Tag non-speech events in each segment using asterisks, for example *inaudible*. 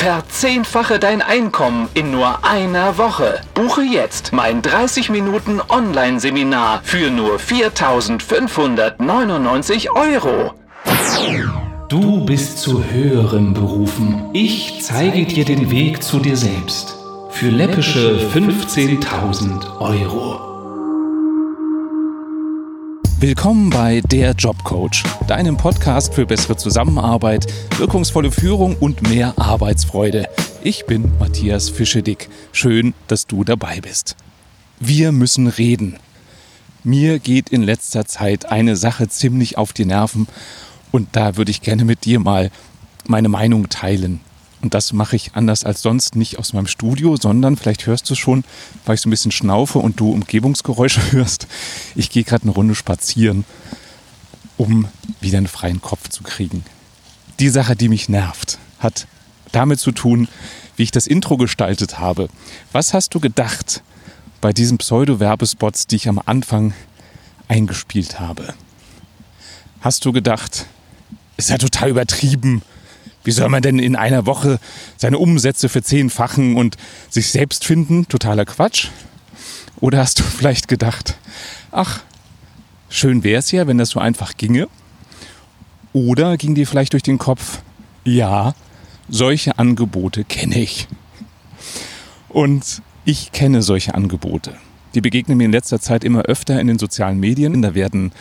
Verzehnfache dein Einkommen in nur einer Woche. Buche jetzt mein 30 Minuten Online-Seminar für nur 4.599 Euro. Du bist zu höheren berufen. Ich zeige dir den Weg zu dir selbst. Für läppische 15.000 Euro. Willkommen bei Der Jobcoach, deinem Podcast für bessere Zusammenarbeit, wirkungsvolle Führung und mehr Arbeitsfreude. Ich bin Matthias Fischedick. Schön, dass du dabei bist. Wir müssen reden. Mir geht in letzter Zeit eine Sache ziemlich auf die Nerven und da würde ich gerne mit dir mal meine Meinung teilen. Und das mache ich anders als sonst nicht aus meinem Studio, sondern vielleicht hörst du schon, weil ich so ein bisschen schnaufe und du Umgebungsgeräusche *laughs* hörst. Ich gehe gerade eine Runde spazieren, um wieder einen freien Kopf zu kriegen. Die Sache, die mich nervt, hat damit zu tun, wie ich das Intro gestaltet habe. Was hast du gedacht bei diesen Pseudo-Werbespots, die ich am Anfang eingespielt habe? Hast du gedacht, ist ja total übertrieben, wie soll man denn in einer Woche seine Umsätze verzehnfachen und sich selbst finden? Totaler Quatsch. Oder hast du *laughs* vielleicht gedacht, ach, schön wäre es ja, wenn das so einfach ginge? Oder ging dir vielleicht durch den Kopf, ja, solche Angebote kenne ich. Und ich kenne solche Angebote. Die begegnen mir in letzter Zeit immer öfter in den sozialen Medien. Da werden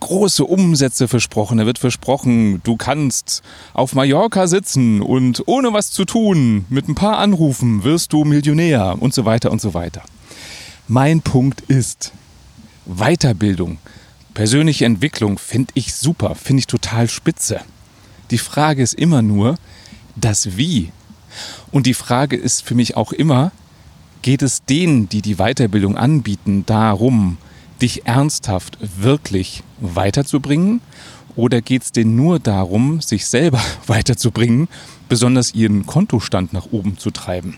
große Umsätze versprochen. Da wird versprochen, du kannst auf Mallorca sitzen und ohne was zu tun, mit ein paar Anrufen wirst du Millionär und so weiter und so weiter. Mein Punkt ist, Weiterbildung, persönliche Entwicklung finde ich super, finde ich total spitze. Die Frage ist immer nur, das Wie. Und die Frage ist für mich auch immer, geht es denen, die die Weiterbildung anbieten, darum, dich ernsthaft wirklich weiterzubringen? Oder geht es denen nur darum, sich selber *laughs* weiterzubringen, besonders ihren Kontostand nach oben zu treiben?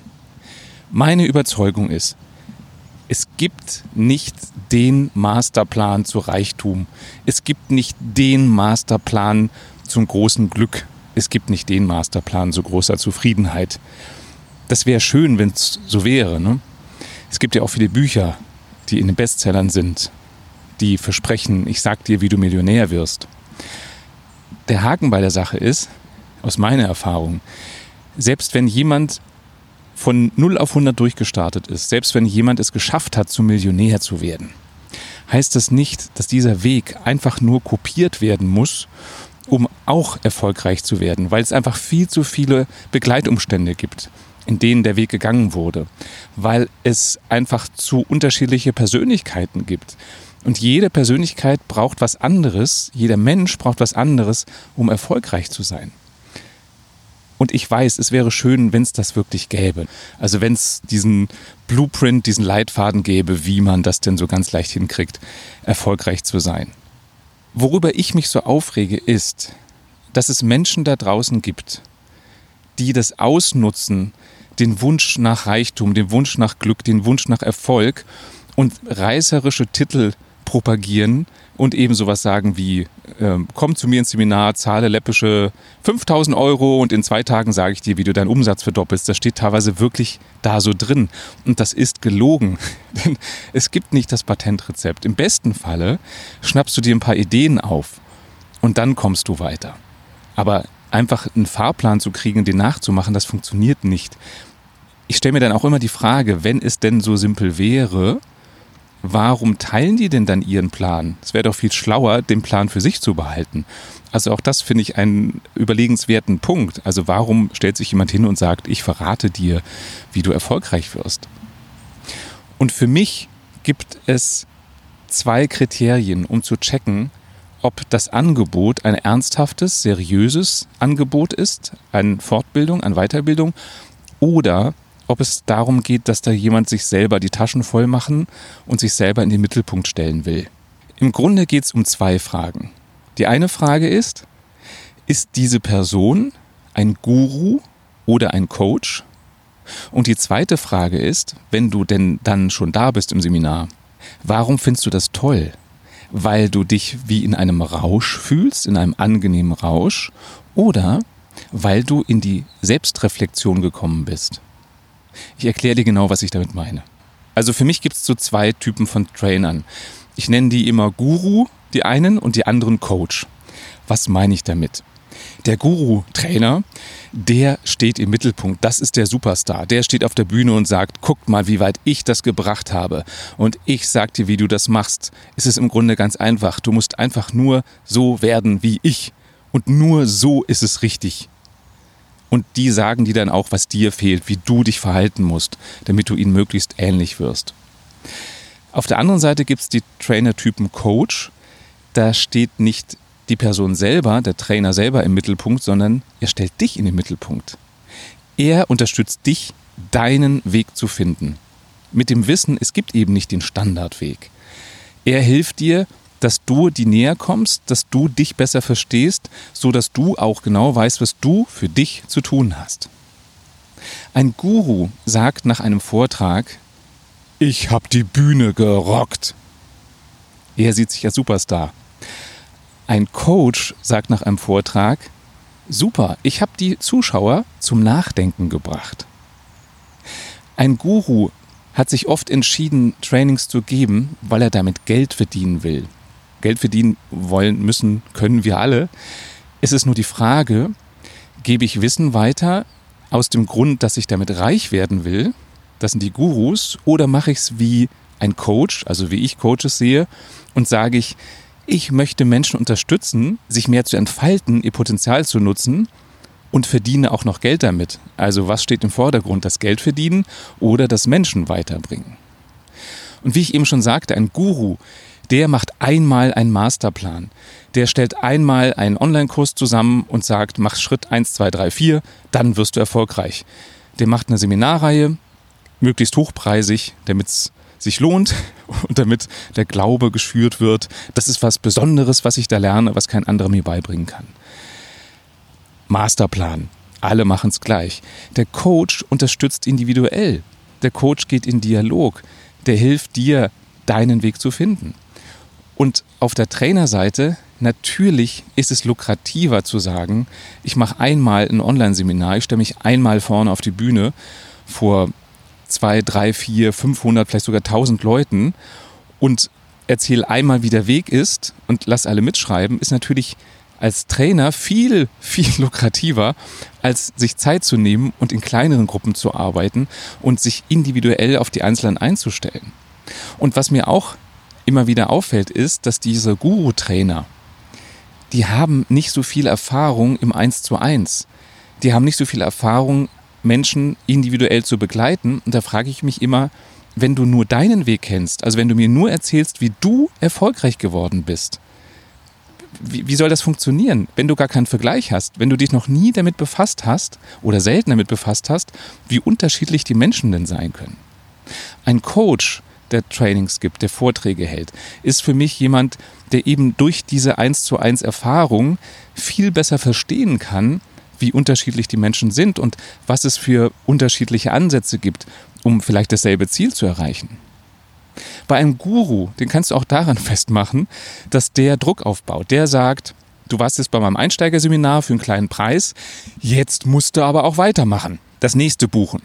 Meine Überzeugung ist, es gibt nicht den Masterplan zu Reichtum. Es gibt nicht den Masterplan zum großen Glück. Es gibt nicht den Masterplan zu großer Zufriedenheit. Das wäre schön, wenn es so wäre. Ne? Es gibt ja auch viele Bücher, die in den Bestsellern sind, die versprechen, ich sag dir, wie du Millionär wirst. Der Haken bei der Sache ist, aus meiner Erfahrung, selbst wenn jemand von 0 auf 100 durchgestartet ist, selbst wenn jemand es geschafft hat, zum Millionär zu werden, heißt das nicht, dass dieser Weg einfach nur kopiert werden muss, um auch erfolgreich zu werden, weil es einfach viel zu viele Begleitumstände gibt in denen der Weg gegangen wurde, weil es einfach zu unterschiedliche Persönlichkeiten gibt. Und jede Persönlichkeit braucht was anderes, jeder Mensch braucht was anderes, um erfolgreich zu sein. Und ich weiß, es wäre schön, wenn es das wirklich gäbe. Also wenn es diesen Blueprint, diesen Leitfaden gäbe, wie man das denn so ganz leicht hinkriegt, erfolgreich zu sein. Worüber ich mich so aufrege, ist, dass es Menschen da draußen gibt, die das ausnutzen, den Wunsch nach Reichtum, den Wunsch nach Glück, den Wunsch nach Erfolg und reißerische Titel propagieren und eben sowas sagen wie, äh, komm zu mir ins Seminar, zahle läppische 5000 Euro und in zwei Tagen sage ich dir, wie du deinen Umsatz verdoppelst. Das steht teilweise wirklich da so drin. Und das ist gelogen. *laughs* Denn es gibt nicht das Patentrezept. Im besten Falle schnappst du dir ein paar Ideen auf und dann kommst du weiter. Aber einfach einen Fahrplan zu kriegen, den nachzumachen, das funktioniert nicht. Ich stelle mir dann auch immer die Frage, wenn es denn so simpel wäre, warum teilen die denn dann ihren Plan? Es wäre doch viel schlauer, den Plan für sich zu behalten. Also auch das finde ich einen überlegenswerten Punkt. Also warum stellt sich jemand hin und sagt, ich verrate dir, wie du erfolgreich wirst? Und für mich gibt es zwei Kriterien, um zu checken, ob das Angebot ein ernsthaftes, seriöses Angebot ist, eine Fortbildung, eine Weiterbildung, oder ob es darum geht, dass da jemand sich selber die Taschen voll machen und sich selber in den Mittelpunkt stellen will. Im Grunde geht es um zwei Fragen. Die eine Frage ist, ist diese Person ein Guru oder ein Coach? Und die zweite Frage ist, wenn du denn dann schon da bist im Seminar, warum findest du das toll? Weil du dich wie in einem Rausch fühlst, in einem angenehmen Rausch, oder weil du in die Selbstreflexion gekommen bist. Ich erkläre dir genau, was ich damit meine. Also für mich gibt es so zwei Typen von Trainern. Ich nenne die immer Guru, die einen, und die anderen Coach. Was meine ich damit? Der Guru-Trainer, der steht im Mittelpunkt. Das ist der Superstar. Der steht auf der Bühne und sagt, guck mal, wie weit ich das gebracht habe. Und ich sag dir, wie du das machst. Es ist im Grunde ganz einfach. Du musst einfach nur so werden wie ich. Und nur so ist es richtig. Und die sagen dir dann auch, was dir fehlt, wie du dich verhalten musst, damit du ihnen möglichst ähnlich wirst. Auf der anderen Seite gibt es die Trainer-Typen Coach. Da steht nicht die Person selber, der Trainer selber im Mittelpunkt, sondern er stellt dich in den Mittelpunkt. Er unterstützt dich, deinen Weg zu finden. Mit dem Wissen, es gibt eben nicht den Standardweg. Er hilft dir, dass du die näher kommst, dass du dich besser verstehst, so dass du auch genau weißt, was du für dich zu tun hast. Ein Guru sagt nach einem Vortrag, ich habe die Bühne gerockt. Er sieht sich als Superstar. Ein Coach sagt nach einem Vortrag, super, ich habe die Zuschauer zum Nachdenken gebracht. Ein Guru hat sich oft entschieden, Trainings zu geben, weil er damit Geld verdienen will. Geld verdienen wollen, müssen, können wir alle. Es ist nur die Frage, gebe ich Wissen weiter aus dem Grund, dass ich damit reich werden will, das sind die Gurus, oder mache ich es wie ein Coach, also wie ich Coaches sehe, und sage ich, ich möchte Menschen unterstützen, sich mehr zu entfalten, ihr Potenzial zu nutzen und verdiene auch noch Geld damit. Also was steht im Vordergrund, das Geld verdienen oder das Menschen weiterbringen? Und wie ich eben schon sagte, ein Guru, der macht einmal einen Masterplan. Der stellt einmal einen Online-Kurs zusammen und sagt, mach Schritt 1, 2, 3, 4, dann wirst du erfolgreich. Der macht eine Seminarreihe, möglichst hochpreisig, damit es sich lohnt und damit der Glaube geschürt wird. Das ist was Besonderes, was ich da lerne, was kein anderer mir beibringen kann. Masterplan. Alle machen es gleich. Der Coach unterstützt individuell. Der Coach geht in Dialog. Der hilft dir, deinen Weg zu finden. Und auf der Trainerseite, natürlich ist es lukrativer zu sagen, ich mache einmal ein Online-Seminar, ich stelle mich einmal vorne auf die Bühne vor zwei, drei, vier, 500, vielleicht sogar 1000 Leuten und erzähle einmal, wie der Weg ist und lass alle mitschreiben, ist natürlich als Trainer viel, *laughs* viel lukrativer, als sich Zeit zu nehmen und in kleineren Gruppen zu arbeiten und sich individuell auf die Einzelnen einzustellen. Und was mir auch immer wieder auffällt, ist, dass diese Guru-Trainer, die haben nicht so viel Erfahrung im Eins zu eins. Die haben nicht so viel Erfahrung, Menschen individuell zu begleiten. Und da frage ich mich immer, wenn du nur deinen Weg kennst, also wenn du mir nur erzählst, wie du erfolgreich geworden bist, wie, wie, soll das funktionieren, wenn du gar keinen Vergleich hast, wenn du dich noch nie damit befasst hast oder selten damit befasst hast, wie unterschiedlich die Menschen denn sein können? Ein Coach, der Trainings gibt, der Vorträge hält, ist für mich jemand, der eben durch diese eins zu eins Erfahrung viel besser verstehen kann, wie unterschiedlich die Menschen sind und was es für unterschiedliche Ansätze gibt, um vielleicht dasselbe Ziel zu erreichen. Bei einem Guru, den kannst du auch daran *laughs* festmachen, dass der Druck aufbaut. Der sagt, du warst jetzt bei meinem Einsteigerseminar für einen kleinen Preis, jetzt musst du aber auch weitermachen, das nächste buchen.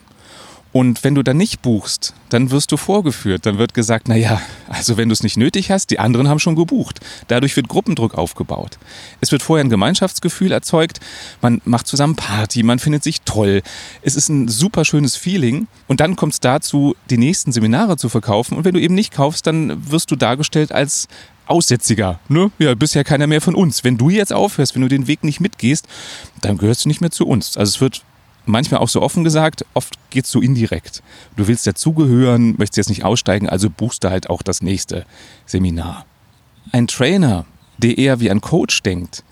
Und wenn du dann nicht buchst, dann wirst du vorgeführt. Dann wird gesagt, naja, also wenn du es nicht nötig hast, die anderen haben schon gebucht. Dadurch wird Gruppendruck aufgebaut. Es wird vorher ein Gemeinschaftsgefühl erzeugt. Man macht zusammen Party, man findet sich toll. Es ist ein super schönes Feeling. Und dann kommt es dazu, die nächsten Seminare zu verkaufen. Und wenn du eben nicht kaufst, dann wirst du dargestellt als Aussätziger. Ne? Ja, bist ja keiner mehr von uns. Wenn du jetzt aufhörst, wenn du den Weg nicht mitgehst, dann gehörst du nicht mehr zu uns. Also es wird manchmal auch so offen gesagt, oft geht es so indirekt. Du willst dazugehören, möchtest jetzt nicht aussteigen, also buchst du halt auch das nächste Seminar. Ein Trainer, der eher wie ein Coach denkt,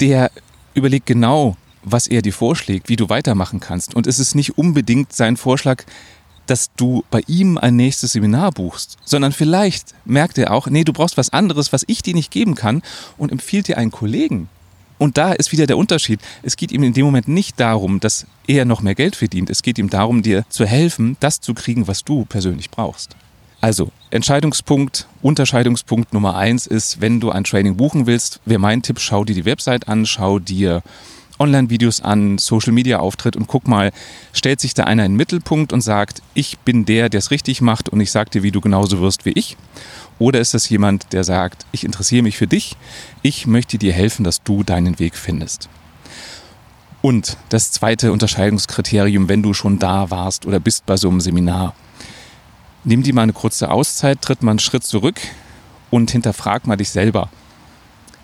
der überlegt genau, was er dir vorschlägt, wie du weitermachen kannst. Und es ist nicht unbedingt sein Vorschlag, dass du bei ihm ein nächstes Seminar buchst, sondern vielleicht merkt er auch, nee, du brauchst was anderes, was ich dir nicht geben kann und empfiehlt dir einen Kollegen, und da ist wieder der Unterschied. Es geht ihm in dem Moment nicht darum, dass er noch mehr Geld verdient. Es geht ihm darum, dir zu helfen, das zu kriegen, was du persönlich brauchst. Also, Entscheidungspunkt, Unterscheidungspunkt Nummer eins ist, wenn du ein Training buchen willst, wäre mein Tipp, schau dir die Website an, schau dir Online-Videos an, Social-Media-Auftritt und guck mal, stellt sich da einer in den Mittelpunkt und sagt, ich bin der, der es richtig macht und ich sag dir, wie du genauso wirst wie ich? Oder ist das jemand, der sagt, ich interessiere mich für dich, ich möchte dir helfen, dass du deinen Weg findest? Und das zweite Unterscheidungskriterium, wenn du schon da warst oder bist bei so einem Seminar, nimm dir mal eine kurze Auszeit, tritt mal einen Schritt zurück und hinterfrag mal dich selber.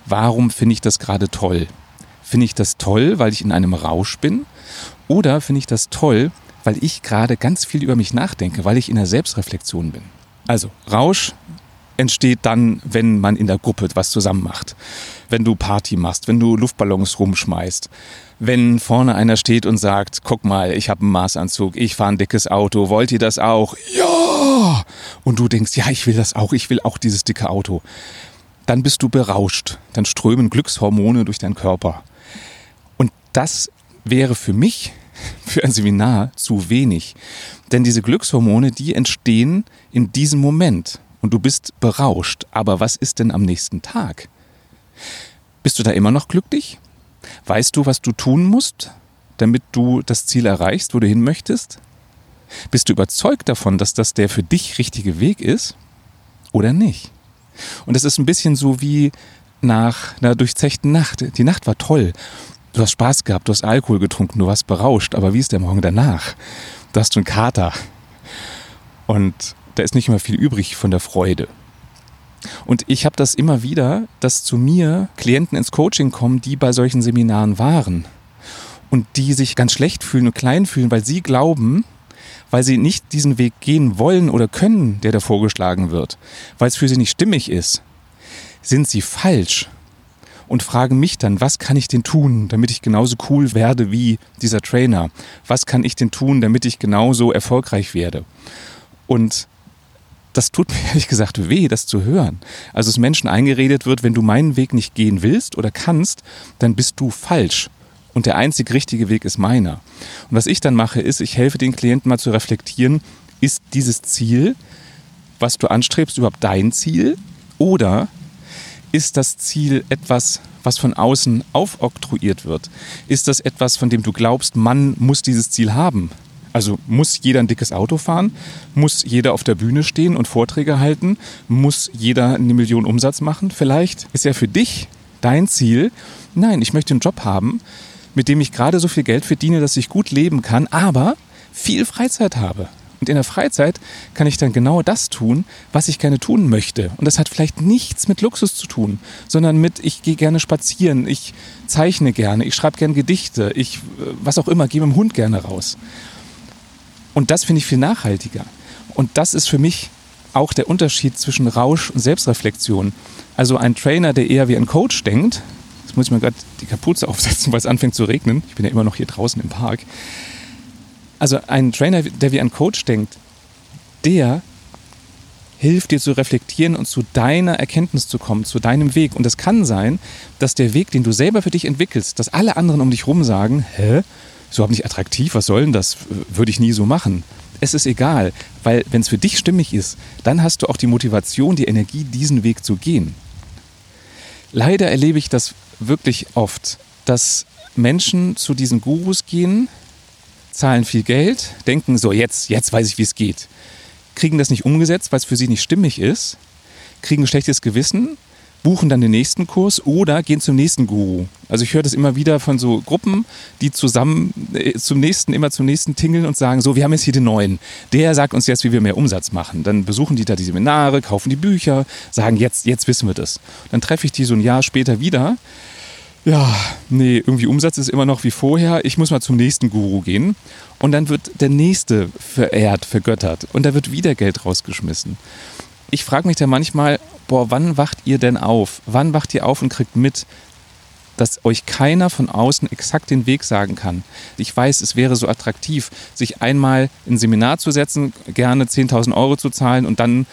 Warum finde ich das gerade toll? Finde ich das toll, weil ich in einem Rausch bin? Oder finde ich das toll, weil ich gerade ganz viel über mich nachdenke, weil ich in der Selbstreflexion bin? Also Rausch entsteht dann, wenn man in der Gruppe was zusammen macht. Wenn du Party machst, wenn du Luftballons rumschmeißt, wenn vorne einer steht und sagt, guck mal, ich habe einen Maßanzug, ich fahre ein dickes Auto, wollt ihr das auch? Ja! Und du denkst, ja, ich will das auch, ich will auch dieses dicke Auto. Dann bist du berauscht, dann strömen Glückshormone durch deinen Körper das wäre für mich, *laughs* für ein Seminar, zu wenig. Denn diese Glückshormone, die entstehen in diesem Moment. Und du bist berauscht. Aber was ist denn am nächsten Tag? Bist du da immer noch glücklich? Weißt du, was du tun musst, damit du das Ziel erreichst, wo du hin möchtest? Bist du überzeugt davon, dass das der für dich richtige Weg ist oder nicht? Und es ist ein bisschen so wie nach einer durchzechten Nacht. Die Nacht war toll du hast Spaß gehabt, du hast Alkohol getrunken, du warst berauscht, aber wie ist der Morgen danach? Du hast einen Kater. Und da ist nicht mehr viel übrig von der Freude. Und ich habe das immer wieder, dass zu mir Klienten ins Coaching kommen, die bei solchen Seminaren waren und die sich ganz schlecht fühlen und klein fühlen, weil sie glauben, weil sie nicht diesen Weg gehen wollen oder können, der da vorgeschlagen wird, weil es für sie nicht stimmig ist, sind sie falsch und fragen mich dann, was kann ich denn tun, damit ich genauso cool werde wie dieser Trainer? Was kann ich denn tun, damit ich genauso erfolgreich werde? Und das tut *laughs* mir ehrlich gesagt weh, das zu hören. Also es Menschen eingeredet wird, wenn du meinen Weg nicht gehen willst oder kannst, dann bist du falsch. Und der einzig richtige Weg ist meiner. Und was ich dann mache, ist, ich helfe den Klienten mal zu reflektieren, ist dieses Ziel, was du anstrebst, überhaupt dein Ziel? Oder ist das Ziel etwas, was von außen aufoktroyiert wird? Ist das etwas, von dem du glaubst, man muss dieses Ziel haben? Also muss jeder ein dickes Auto fahren? Muss jeder auf der Bühne stehen und Vorträge halten? Muss jeder eine Million Umsatz machen? Vielleicht ist ja für dich dein Ziel, nein, ich möchte einen Job haben, mit dem ich gerade so viel Geld verdiene, dass ich gut leben kann, aber viel Freizeit habe. Und in der Freizeit kann ich dann genau das tun, was ich gerne tun möchte. Und das hat vielleicht nichts mit Luxus zu tun, sondern mit, ich gehe gerne spazieren, ich zeichne gerne, ich schreibe gerne Gedichte, ich, äh, was auch immer, gehe mit dem Hund gerne raus. Und das finde ich viel nachhaltiger. Und das ist für mich auch der Unterschied zwischen Rausch und Selbstreflexion. Also ein Trainer, der eher wie ein Coach denkt, jetzt muss ich mir gerade die Kapuze *laughs* aufsetzen, weil es anfängt zu regnen. Ich bin ja immer noch hier draußen im Park. Also ein Trainer, der wie ein Coach denkt, der hilft dir zu reflektieren und zu deiner Erkenntnis zu kommen, zu deinem Weg. Und es kann sein, dass der Weg, den du selber für dich entwickelst, dass alle anderen um dich rum sagen, hä, ist überhaupt nicht attraktiv, was soll denn das, würde ich nie so machen. Es ist egal, weil wenn es für dich stimmig ist, dann hast du auch die Motivation, die Energie, diesen Weg zu gehen. Leider erlebe ich das wirklich oft, dass Menschen zu diesen Gurus gehen, zahlen viel Geld, denken so, jetzt, jetzt weiß ich, wie es geht. Kriegen das nicht umgesetzt, weil es für sie nicht stimmig ist, kriegen ein schlechtes Gewissen, buchen dann den nächsten Kurs oder gehen zum nächsten Guru. Also ich höre das immer wieder von so Gruppen, die zusammen äh, zum nächsten, immer zum nächsten tingeln und sagen, so, wir haben jetzt hier den neuen. Der sagt uns jetzt, wie wir mehr Umsatz machen. Dann besuchen die da die Seminare, kaufen die Bücher, sagen, jetzt, jetzt wissen wir das. Dann treffe ich die so ein Jahr später wieder ja, nee, irgendwie Umsatz ist immer noch wie vorher. Ich muss mal zum nächsten Guru gehen. Und dann wird der nächste verehrt, vergöttert. Und da wird wieder Geld rausgeschmissen. Ich frage mich da manchmal, boah, wann wacht ihr denn auf? Wann wacht ihr auf und kriegt mit, dass euch keiner von außen exakt den Weg sagen kann. Ich weiß, es wäre so attraktiv, sich einmal in ein Seminar zu setzen, gerne 10.000 Euro zu zahlen und dann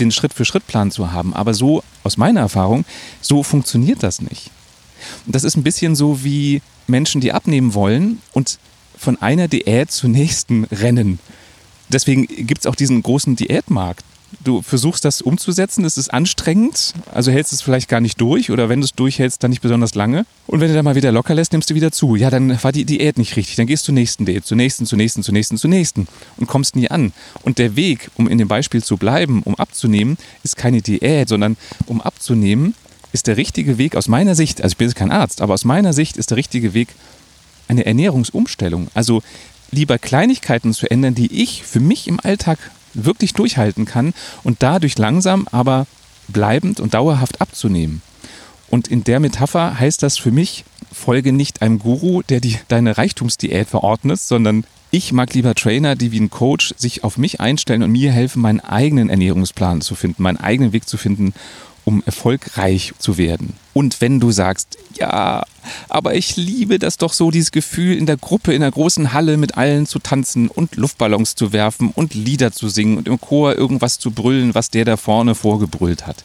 den Schritt-für-Schritt-Plan zu haben. Aber so, aus meiner Erfahrung, so funktioniert das nicht. Das ist ein bisschen so wie Menschen, die abnehmen wollen und von einer Diät zur nächsten rennen. deswegen gibt es auch diesen großen Diätmarkt. Du versuchst das umzusetzen, es ist anstrengend, also hältst es vielleicht gar nicht durch oder wenn du es durchhältst, dann nicht besonders lange. Und wenn du dann mal wieder locker lässt, nimmst du wieder zu. Ja, dann war die Diät nicht richtig. Dann gehst du zur nächsten Diät, zur nächsten, zur nächsten, zur nächsten, zur nächsten und kommst nie an. Und der Weg, um in dem Beispiel zu bleiben, um abzunehmen, ist keine Diät, sondern um abzunehmen, ist der richtige Weg aus meiner Sicht, also ich bin jetzt kein Arzt, aber aus meiner Sicht ist der richtige Weg eine Ernährungsumstellung. Also lieber Kleinigkeiten zu ändern, die ich für mich im Alltag wirklich durchhalten kann und dadurch langsam, aber bleibend und dauerhaft abzunehmen. Und in der Metapher heißt das für mich, folge nicht einem Guru, der die, deine Reichtumsdiät verordnet, sondern ich mag lieber Trainer, die wie ein Coach sich auf mich einstellen und mir helfen, meinen eigenen Ernährungsplan zu finden, meinen eigenen Weg zu finden um erfolgreich zu werden. Und wenn du sagst, ja, aber ich liebe das doch so, dieses Gefühl in der Gruppe, in der großen Halle mit allen zu tanzen und Luftballons zu werfen und Lieder zu singen und im Chor irgendwas zu brüllen, was der da vorne vorgebrüllt hat.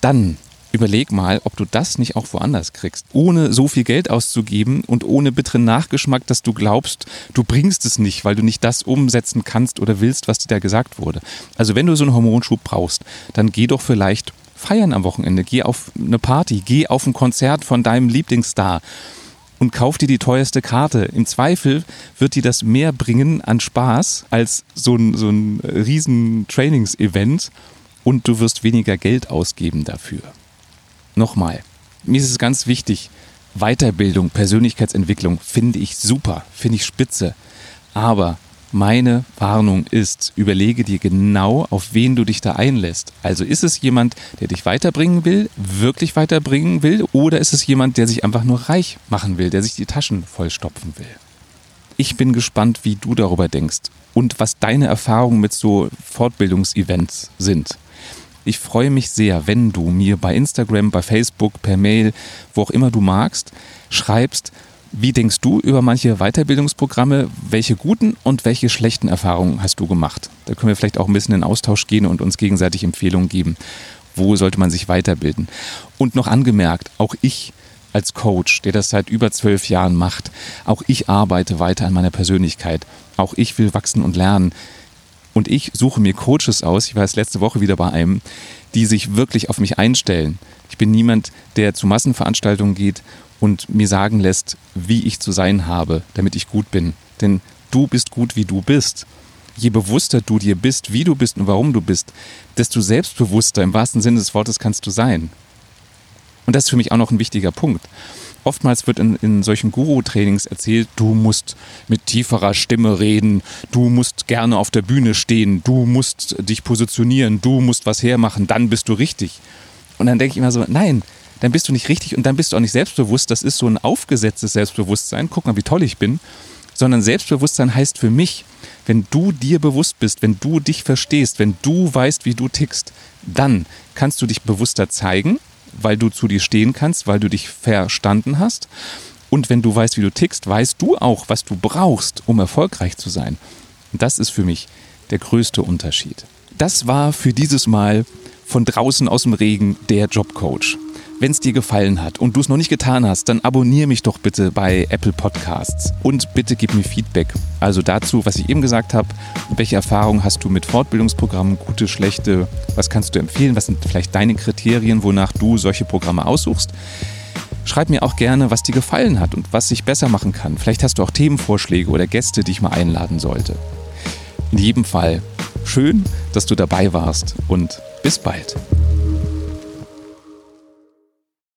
Dann überleg mal, ob du das nicht auch woanders kriegst, ohne so viel Geld auszugeben und ohne bitteren Nachgeschmack, dass du glaubst, du bringst es nicht, weil du nicht das umsetzen kannst oder willst, was dir da gesagt wurde. Also wenn du so einen Hormonschub brauchst, dann geh doch vielleicht feiern am Wochenende, geh auf eine Party, geh auf ein Konzert von deinem Lieblingsstar und kauf dir die teuerste Karte. Im Zweifel wird dir das mehr bringen an Spaß als so ein, so ein riesen Trainingsevent und du wirst weniger Geld ausgeben dafür. Nochmal, mir ist es ganz wichtig, Weiterbildung, Persönlichkeitsentwicklung finde ich super, finde ich spitze. Aber meine Warnung ist, überlege dir genau, auf wen du dich da einlässt. Also ist es jemand, der dich weiterbringen will, wirklich weiterbringen will, oder ist es jemand, der sich einfach nur reich machen will, der sich die Taschen vollstopfen will? Ich bin gespannt, wie du darüber denkst und was deine Erfahrungen mit so Fortbildungsevents sind. Ich freue mich sehr, wenn du mir bei Instagram, bei Facebook, per Mail, wo auch immer du magst, schreibst, wie denkst du über manche Weiterbildungsprogramme? Welche guten und welche schlechten Erfahrungen hast du gemacht? Da können wir vielleicht auch ein bisschen in Austausch gehen und uns gegenseitig Empfehlungen geben. Wo sollte man sich weiterbilden? Und noch angemerkt, auch ich als Coach, der das seit über zwölf Jahren macht, auch ich arbeite weiter an meiner Persönlichkeit. Auch ich will wachsen und lernen. Und ich suche mir Coaches aus, ich war jetzt letzte Woche wieder bei einem, die sich wirklich auf mich einstellen. Ich bin niemand, der zu Massenveranstaltungen geht und mir sagen lässt, wie ich zu sein habe, damit ich gut bin. Denn du bist gut, wie du bist. Je bewusster du dir bist, wie du bist und warum du bist, desto selbstbewusster im wahrsten Sinne des Wortes kannst du sein. Und das ist für mich auch noch ein wichtiger Punkt. Oftmals wird in, in solchen Guru-Trainings erzählt, du musst mit tieferer Stimme reden, du musst gerne auf der Bühne stehen, du musst dich positionieren, du musst was hermachen, dann bist du richtig. Und dann denke ich immer so, nein, dann bist du nicht richtig und dann bist du auch nicht selbstbewusst. Das ist so ein aufgesetztes Selbstbewusstsein. Guck mal, wie toll ich bin. Sondern Selbstbewusstsein heißt für mich, wenn du dir bewusst bist, wenn du dich verstehst, wenn du weißt, wie du tickst, dann kannst du dich bewusster zeigen, weil du zu dir stehen kannst, weil du dich verstanden hast. Und wenn du weißt, wie du tickst, weißt du auch, was du brauchst, um erfolgreich zu sein. Und das ist für mich der größte Unterschied. Das war für dieses Mal von draußen aus dem Regen der Jobcoach. Wenn es dir gefallen hat und du es noch nicht getan hast, dann abonniere mich doch bitte bei Apple Podcasts und bitte gib mir Feedback. Also dazu, was ich eben gesagt habe, welche Erfahrungen hast du mit Fortbildungsprogrammen, gute, schlechte, was kannst du empfehlen, was sind vielleicht deine Kriterien, wonach du solche Programme aussuchst. Schreib mir auch gerne, was dir gefallen hat und was ich besser machen kann. Vielleicht hast du auch Themenvorschläge oder Gäste, die ich mal einladen sollte. In jedem Fall schön, dass du dabei warst und bis bald.